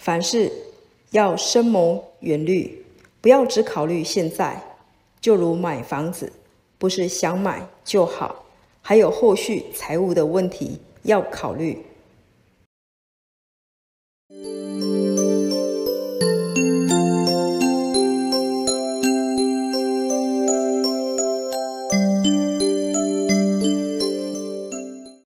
凡事要深谋远虑不要只考虑现在就如买房子不是想买就好还有后续财务的问题要考虑。